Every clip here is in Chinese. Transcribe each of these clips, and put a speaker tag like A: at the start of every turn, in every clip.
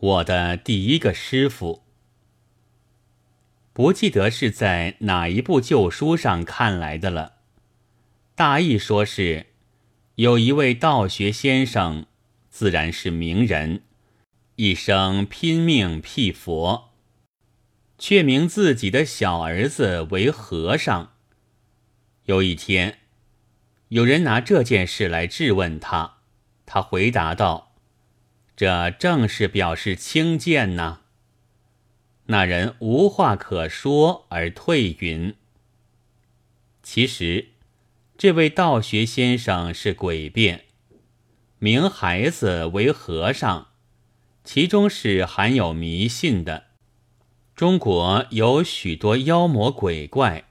A: 我的第一个师傅，不记得是在哪一部旧书上看来的了。大意说是，有一位道学先生，自然是名人，一生拼命辟佛，却名自己的小儿子为和尚。有一天，有人拿这件事来质问他，他回答道。这正是表示轻贱呐。那人无话可说而退云。其实，这位道学先生是诡辩，名孩子为和尚，其中是含有迷信的。中国有许多妖魔鬼怪，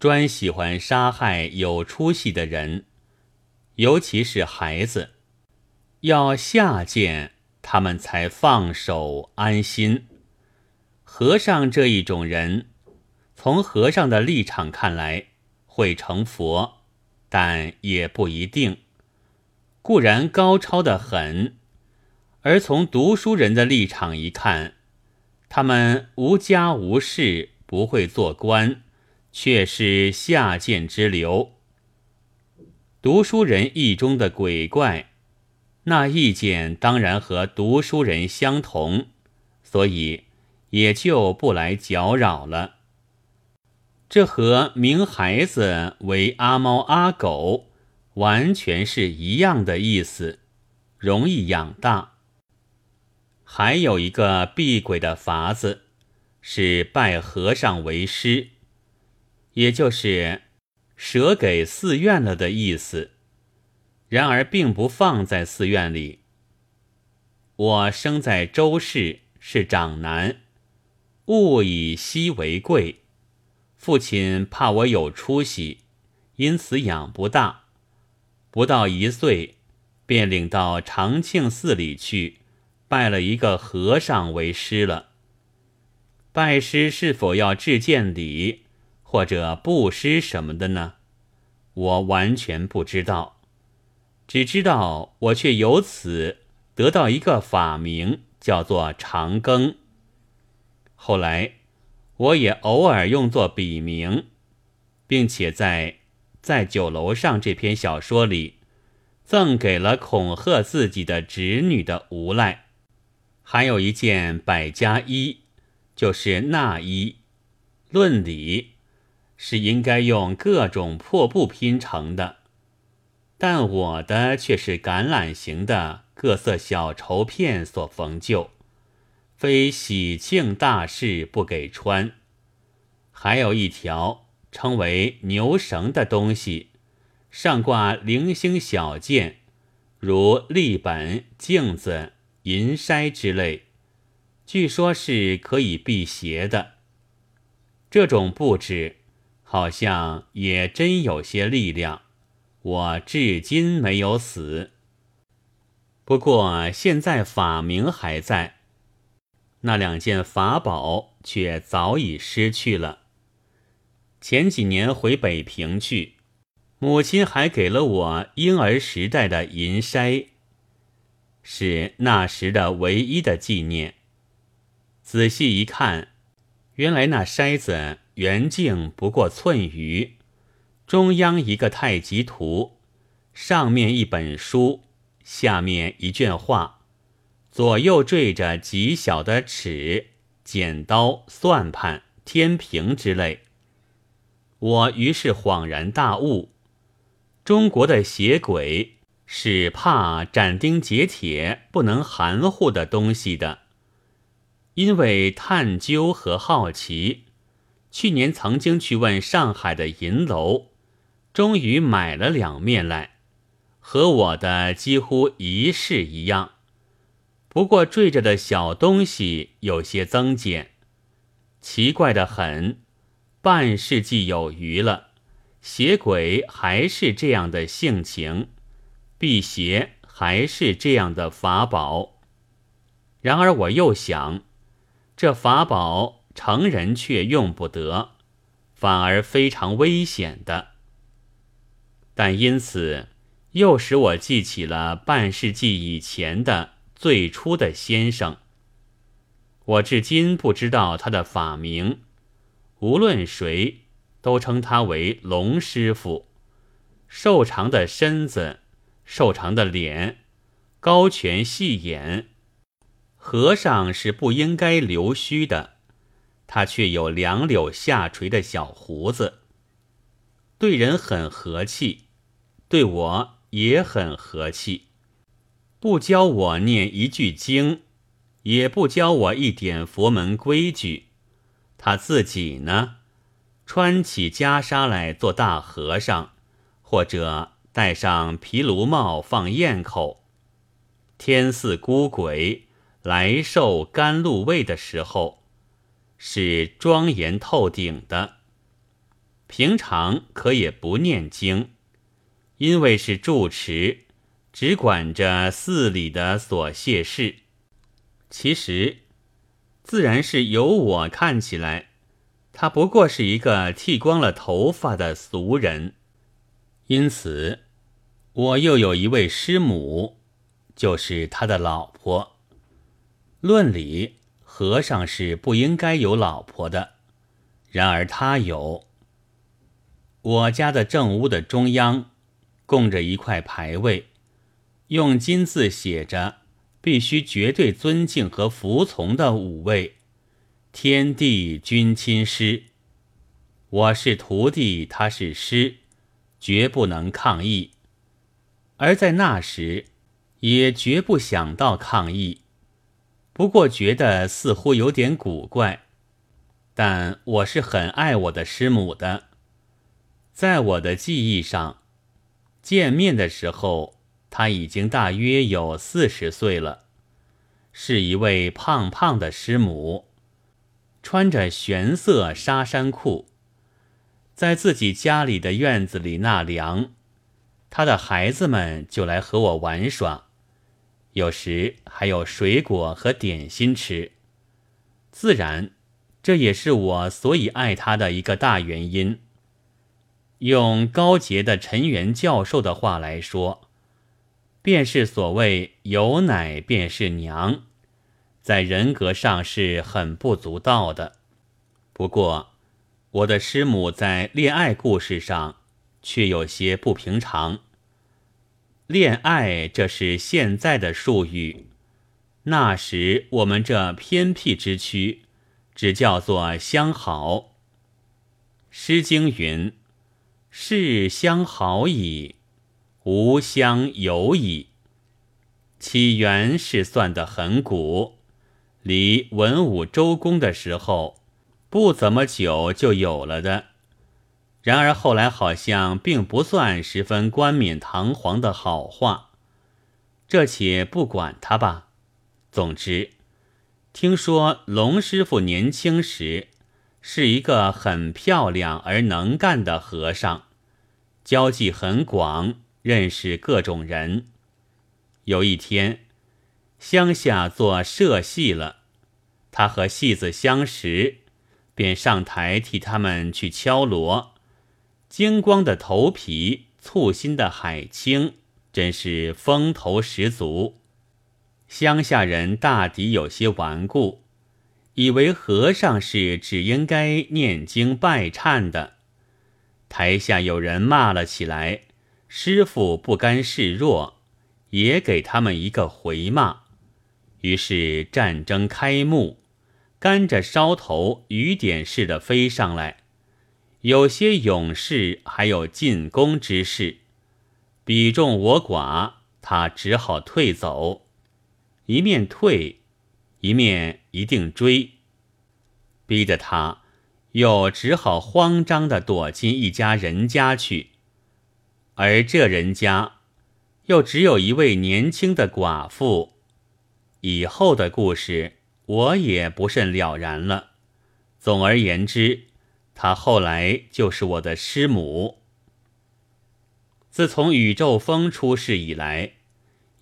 A: 专喜欢杀害有出息的人，尤其是孩子。要下贱，他们才放手安心。和尚这一种人，从和尚的立场看来会成佛，但也不一定。固然高超的很，而从读书人的立场一看，他们无家无室，不会做官，却是下贱之流。读书人意中的鬼怪。那意见当然和读书人相同，所以也就不来搅扰了。这和名孩子为阿猫阿狗完全是一样的意思，容易养大。还有一个避鬼的法子，是拜和尚为师，也就是舍给寺院了的意思。然而，并不放在寺院里。我生在周氏，是长男，物以稀为贵。父亲怕我有出息，因此养不大。不到一岁，便领到长庆寺里去，拜了一个和尚为师了。拜师是否要致见礼，或者布施什么的呢？我完全不知道。只知道我却由此得到一个法名，叫做长庚。后来我也偶尔用作笔名，并且在在酒楼上这篇小说里赠给了恐吓自己的侄女的无赖。还有一件百家衣，就是纳衣，论理是应该用各种破布拼成的。但我的却是橄榄形的各色小绸片所缝就，非喜庆大事不给穿。还有一条称为牛绳的东西，上挂零星小件，如立本、镜子、银筛之类，据说是可以辟邪的。这种布置好像也真有些力量。我至今没有死，不过现在法名还在，那两件法宝却早已失去了。前几年回北平去，母亲还给了我婴儿时代的银筛，是那时的唯一的纪念。仔细一看，原来那筛子圆径不过寸余。中央一个太极图，上面一本书，下面一卷画，左右缀着极小的尺、剪刀、算盘、天平之类。我于是恍然大悟：中国的邪鬼是怕斩钉截铁、不能含糊的东西的。因为探究和好奇，去年曾经去问上海的银楼。终于买了两面来，和我的几乎一式一样，不过缀着的小东西有些增减，奇怪的很。半世纪有余了，邪鬼还是这样的性情，辟邪还是这样的法宝。然而我又想，这法宝成人却用不得，反而非常危险的。但因此，又使我记起了半世纪以前的最初的先生，我至今不知道他的法名，无论谁都称他为龙师傅。瘦长的身子，瘦长的脸，高颧细眼。和尚是不应该留须的，他却有两绺下垂的小胡子。对人很和气，对我也很和气，不教我念一句经。也不教我一点佛门规矩，他自己呢，穿起袈裟来做大和尚，或者戴上毗卢帽放焰口，天似孤鬼来受甘露味的时候，是庄严透顶的。平常可也不念经，因为是住持，只管着寺里的琐屑事。其实，自然是由我看起来，他不过是一个剃光了头发的俗人。因此，我又有一位师母，就是他的老婆。论理，和尚是不应该有老婆的，然而他有。我家的正屋的中央，供着一块牌位，用金字写着。必须绝对尊敬和服从的五位天地君亲师。我是徒弟，他是师，绝不能抗议。而在那时，也绝不想到抗议。不过觉得似乎有点古怪。但我是很爱我的师母的。在我的记忆上，见面的时候。他已经大约有四十岁了，是一位胖胖的师母，穿着玄色纱衫裤，在自己家里的院子里纳凉。他的孩子们就来和我玩耍，有时还有水果和点心吃。自然，这也是我所以爱他的一个大原因。用高洁的陈元教授的话来说。便是所谓有奶便是娘，在人格上是很不足道的。不过，我的师母在恋爱故事上却有些不平常。恋爱这是现在的术语，那时我们这偏僻之区，只叫做相好。《诗经》云：“是相好矣。”无相有矣。起源是算得很古，离文武周公的时候不怎么久就有了的。然而后来好像并不算十分冠冕堂皇的好话，这且不管他吧。总之，听说龙师傅年轻时是一个很漂亮而能干的和尚，交际很广。认识各种人。有一天，乡下做社戏了，他和戏子相识，便上台替他们去敲锣。精光的头皮，簇新的海青，真是风头十足。乡下人大抵有些顽固，以为和尚是只应该念经拜忏的。台下有人骂了起来。师傅不甘示弱，也给他们一个回骂。于是战争开幕，干着梢头雨点似的飞上来。有些勇士还有进攻之势，比众我寡，他只好退走。一面退，一面一定追，逼得他又只好慌张地躲进一家人家去。而这人家，又只有一位年轻的寡妇。以后的故事，我也不甚了然了。总而言之，她后来就是我的师母。自从宇宙风出世以来，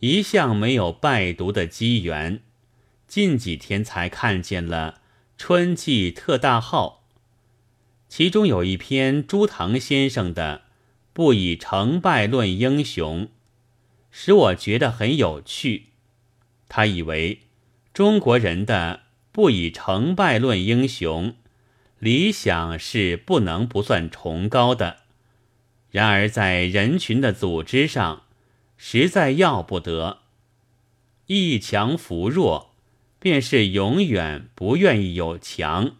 A: 一向没有拜读的机缘，近几天才看见了《春季特大号》，其中有一篇朱唐先生的。不以成败论英雄，使我觉得很有趣。他以为中国人的不以成败论英雄，理想是不能不算崇高的。然而在人群的组织上，实在要不得。一强扶弱，便是永远不愿意有强；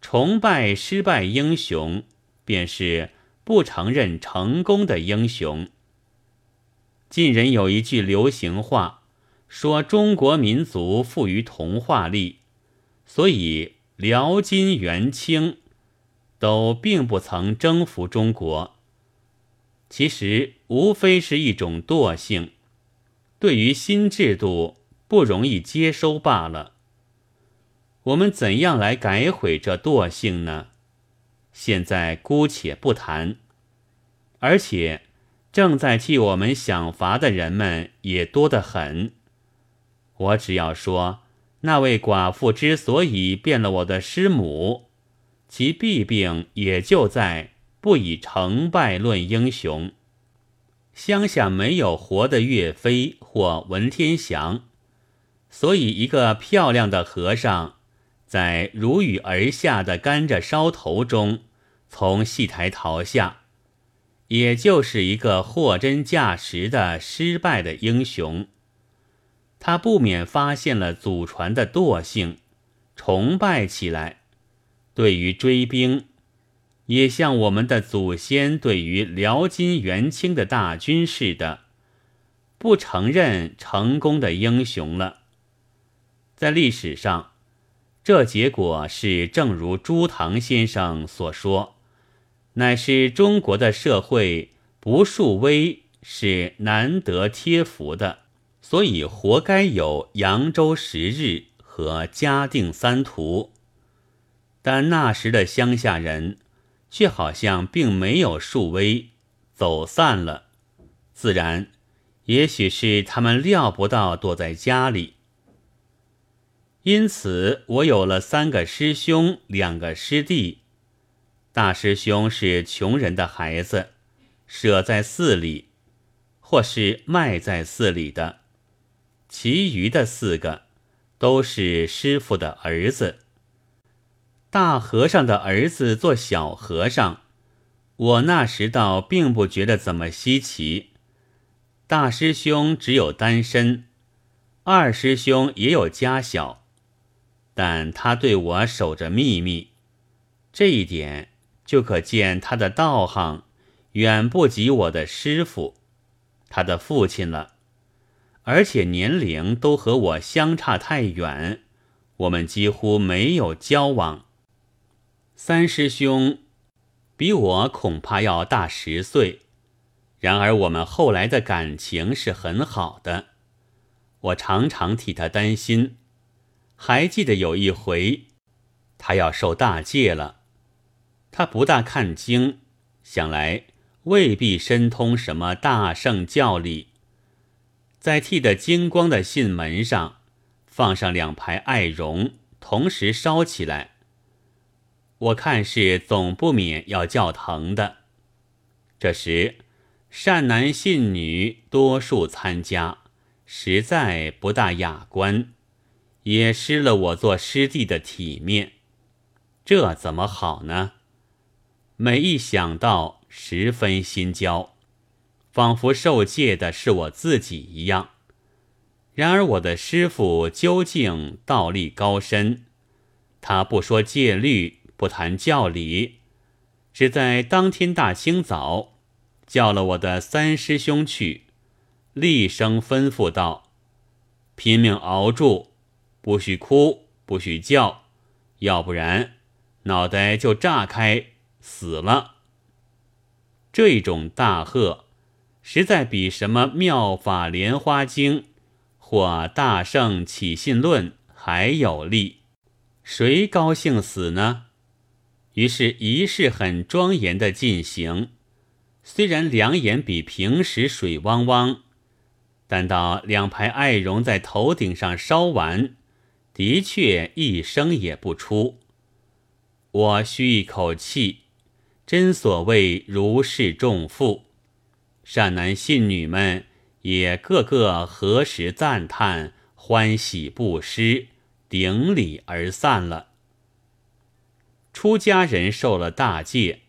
A: 崇拜失败英雄，便是不承认成功的英雄。近人有一句流行话，说中国民族富于童话力，所以辽、金、元、清都并不曾征服中国。其实无非是一种惰性，对于新制度不容易接收罢了。我们怎样来改悔这惰性呢？现在姑且不谈，而且。正在替我们想法的人们也多得很。我只要说，那位寡妇之所以变了我的师母，其弊病也就在不以成败论英雄。乡下没有活的岳飞或文天祥，所以一个漂亮的和尚，在如雨而下的甘蔗梢头中，从戏台逃下。也就是一个货真价实的失败的英雄，他不免发现了祖传的惰性，崇拜起来。对于追兵，也像我们的祖先对于辽金元清的大军似的，不承认成功的英雄了。在历史上，这结果是正如朱唐先生所说。乃是中国的社会不树威是难得贴服的，所以活该有扬州十日和嘉定三屠。但那时的乡下人却好像并没有树威，走散了。自然，也许是他们料不到躲在家里，因此我有了三个师兄，两个师弟。大师兄是穷人的孩子，舍在寺里，或是卖在寺里的；其余的四个都是师傅的儿子。大和尚的儿子做小和尚，我那时倒并不觉得怎么稀奇。大师兄只有单身，二师兄也有家小，但他对我守着秘密，这一点。就可见他的道行远不及我的师傅，他的父亲了，而且年龄都和我相差太远，我们几乎没有交往。三师兄比我恐怕要大十岁，然而我们后来的感情是很好的，我常常替他担心。还记得有一回，他要受大戒了。他不大看经，想来未必深通什么大圣教理。在剃得金光的信门上放上两排艾绒，同时烧起来。我看是总不免要叫疼的。这时善男信女多数参加，实在不大雅观，也失了我做师弟的体面。这怎么好呢？每一想到，十分心焦，仿佛受戒的是我自己一样。然而我的师傅究竟道力高深，他不说戒律，不谈教理，只在当天大清早叫了我的三师兄去，厉声吩咐道：“拼命熬住，不许哭，不许叫，要不然脑袋就炸开。”死了。这种大贺，实在比什么妙法莲花经或大圣起信论还有力。谁高兴死呢？于是仪式很庄严的进行。虽然两眼比平时水汪汪，但到两排艾绒在头顶上烧完，的确一声也不出。我吁一口气。真所谓如释重负，善男信女们也个个何时赞叹欢喜不失，顶礼而散了。出家人受了大戒，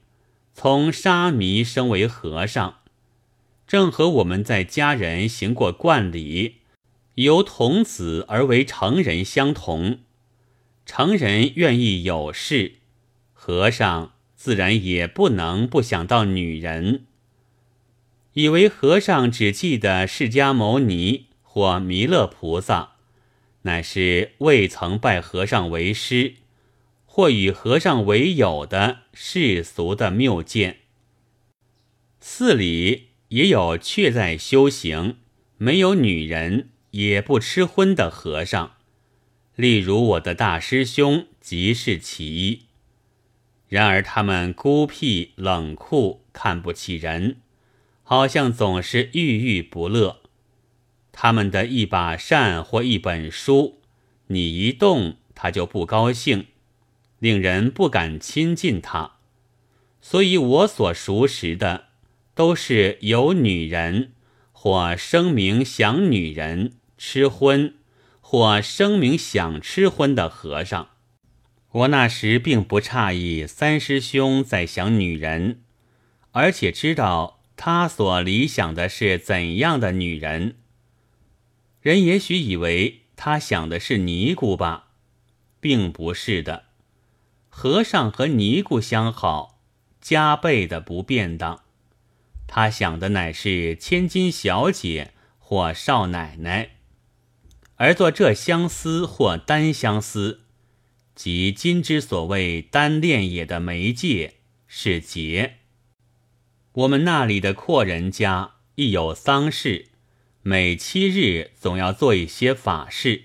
A: 从沙弥升为和尚，正和我们在家人行过冠礼，由童子而为成人相同。成人愿意有事，和尚自然也不能不想到女人。以为和尚只记得释迦牟尼或弥勒菩萨，乃是未曾拜和尚为师，或与和尚为友的世俗的谬见。寺里也有却在修行、没有女人也不吃荤的和尚，例如我的大师兄即是其一。然而他们孤僻冷酷，看不起人。好像总是郁郁不乐。他们的一把扇或一本书，你一动他就不高兴，令人不敢亲近他。所以我所熟识的，都是有女人，或声名想女人吃荤，或声明想吃荤的和尚。我那时并不诧异三师兄在想女人，而且知道。他所理想的是怎样的女人？人也许以为他想的是尼姑吧，并不是的。和尚和尼姑相好，加倍的不便当。他想的乃是千金小姐或少奶奶，而做这相思或单相思，即今之所谓单恋也的媒介是结。我们那里的阔人家亦有丧事，每七日总要做一些法事。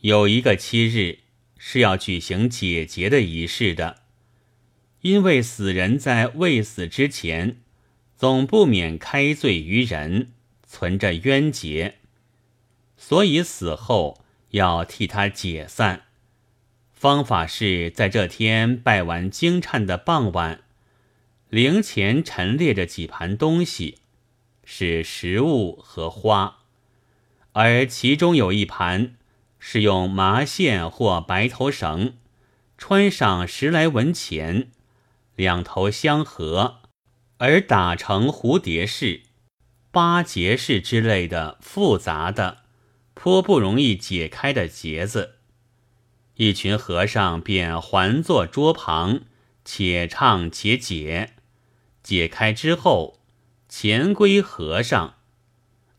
A: 有一个七日是要举行解结的仪式的，因为死人在未死之前，总不免开罪于人，存着冤结，所以死后要替他解散。方法是在这天拜完经忏的傍晚。灵前陈列着几盘东西，是食物和花，而其中有一盘是用麻线或白头绳穿上十来文钱，两头相合，而打成蝴蝶式、八结式之类的复杂的、颇不容易解开的结子。一群和尚便环坐桌旁，且唱且解。解开之后，钱归和尚，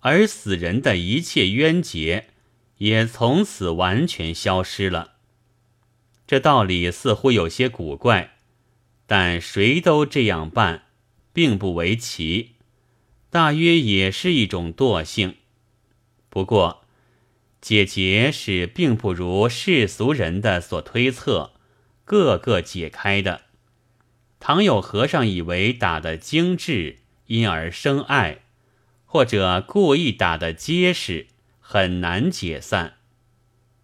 A: 而死人的一切冤结也从此完全消失了。这道理似乎有些古怪，但谁都这样办，并不为奇，大约也是一种惰性。不过，解结是并不如世俗人的所推测，个个解开的。倘有和尚以为打得精致，因而生爱，或者故意打得结实，很难解散，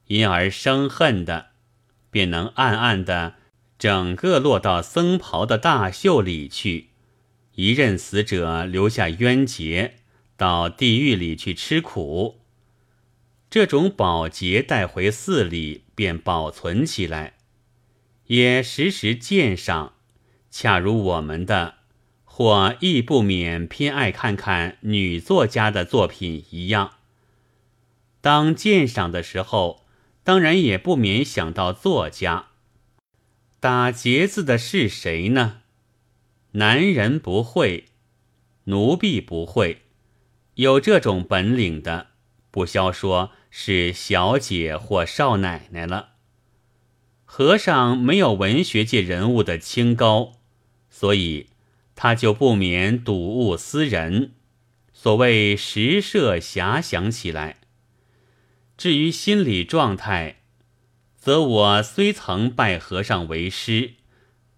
A: 因而生恨的，便能暗暗的整个落到僧袍的大袖里去，一任死者留下冤结，到地狱里去吃苦。这种宝洁带回寺里，便保存起来，也时时鉴赏。恰如我们的，或亦不免偏爱看看女作家的作品一样。当鉴赏的时候，当然也不免想到作家。打结字的是谁呢？男人不会，奴婢不会，有这种本领的，不消说是小姐或少奶奶了。和尚没有文学界人物的清高。所以，他就不免睹物思人，所谓实设遐想起来。至于心理状态，则我虽曾拜和尚为师，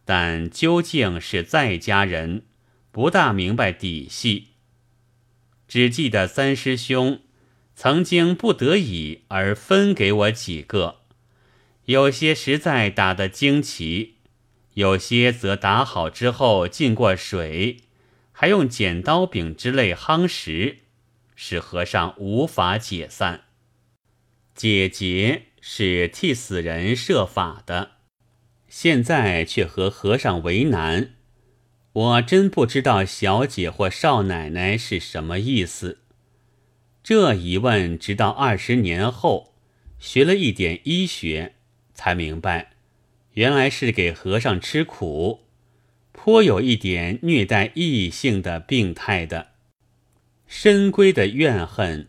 A: 但究竟是在家人，不大明白底细。只记得三师兄曾经不得已而分给我几个，有些实在打得惊奇。有些则打好之后浸过水，还用剪刀柄之类夯实，使和尚无法解散。解结是替死人设法的，现在却和和尚为难。我真不知道小姐或少奶奶是什么意思。这一问，直到二十年后，学了一点医学，才明白，原来是给和尚吃苦，颇有一点虐待异性的病态的，深闺的怨恨，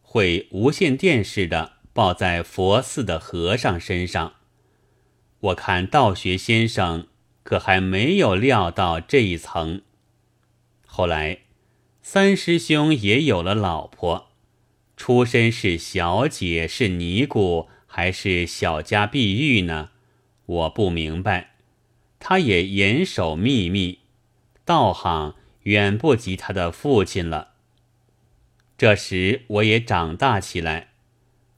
A: 会无线电似的报在佛寺的和尚身上。我看道学先生。可还没有料到这一层。后来，三师兄也有了老婆，出身是小姐，是尼姑，还是小家碧玉呢？我不明白。他也严守秘密，道行远不及他的父亲了。这时我也长大起来，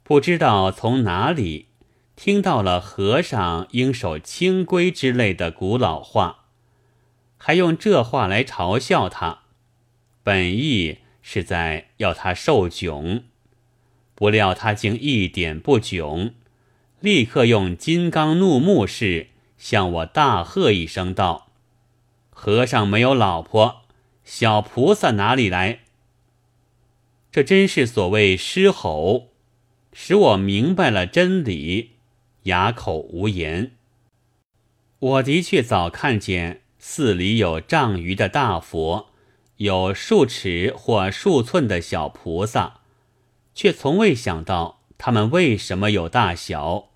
A: 不知道从哪里。听到了和尚应守清规之类的古老话，还用这话来嘲笑他，本意是在要他受窘，不料他竟一点不窘，立刻用金刚怒目式向我大喝一声道：“和尚没有老婆，小菩萨哪里来？”这真是所谓狮吼，使我明白了真理。哑口无言。我的确早看见寺里有丈余的大佛，有数尺或数寸的小菩萨，却从未想到他们为什么有大小。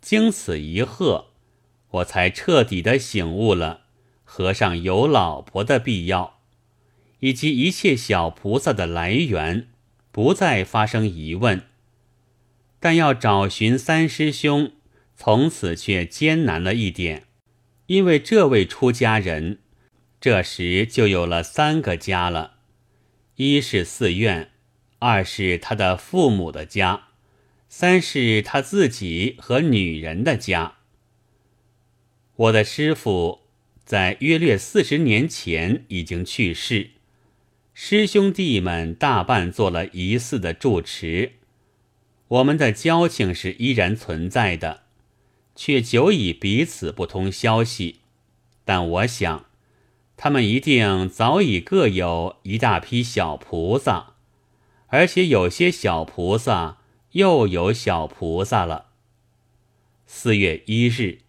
A: 经此一喝，我才彻底的醒悟了和尚有老婆的必要，以及一切小菩萨的来源，不再发生疑问。但要找寻三师兄，从此却艰难了一点，因为这位出家人，这时就有了三个家了：一是寺院，二是他的父母的家，三是他自己和女人的家。我的师傅在约略四十年前已经去世，师兄弟们大半做了疑似的住持。我们的交情是依然存在的，却久已彼此不通消息。但我想，他们一定早已各有一大批小菩萨，而且有些小菩萨又有小菩萨了。四月一日。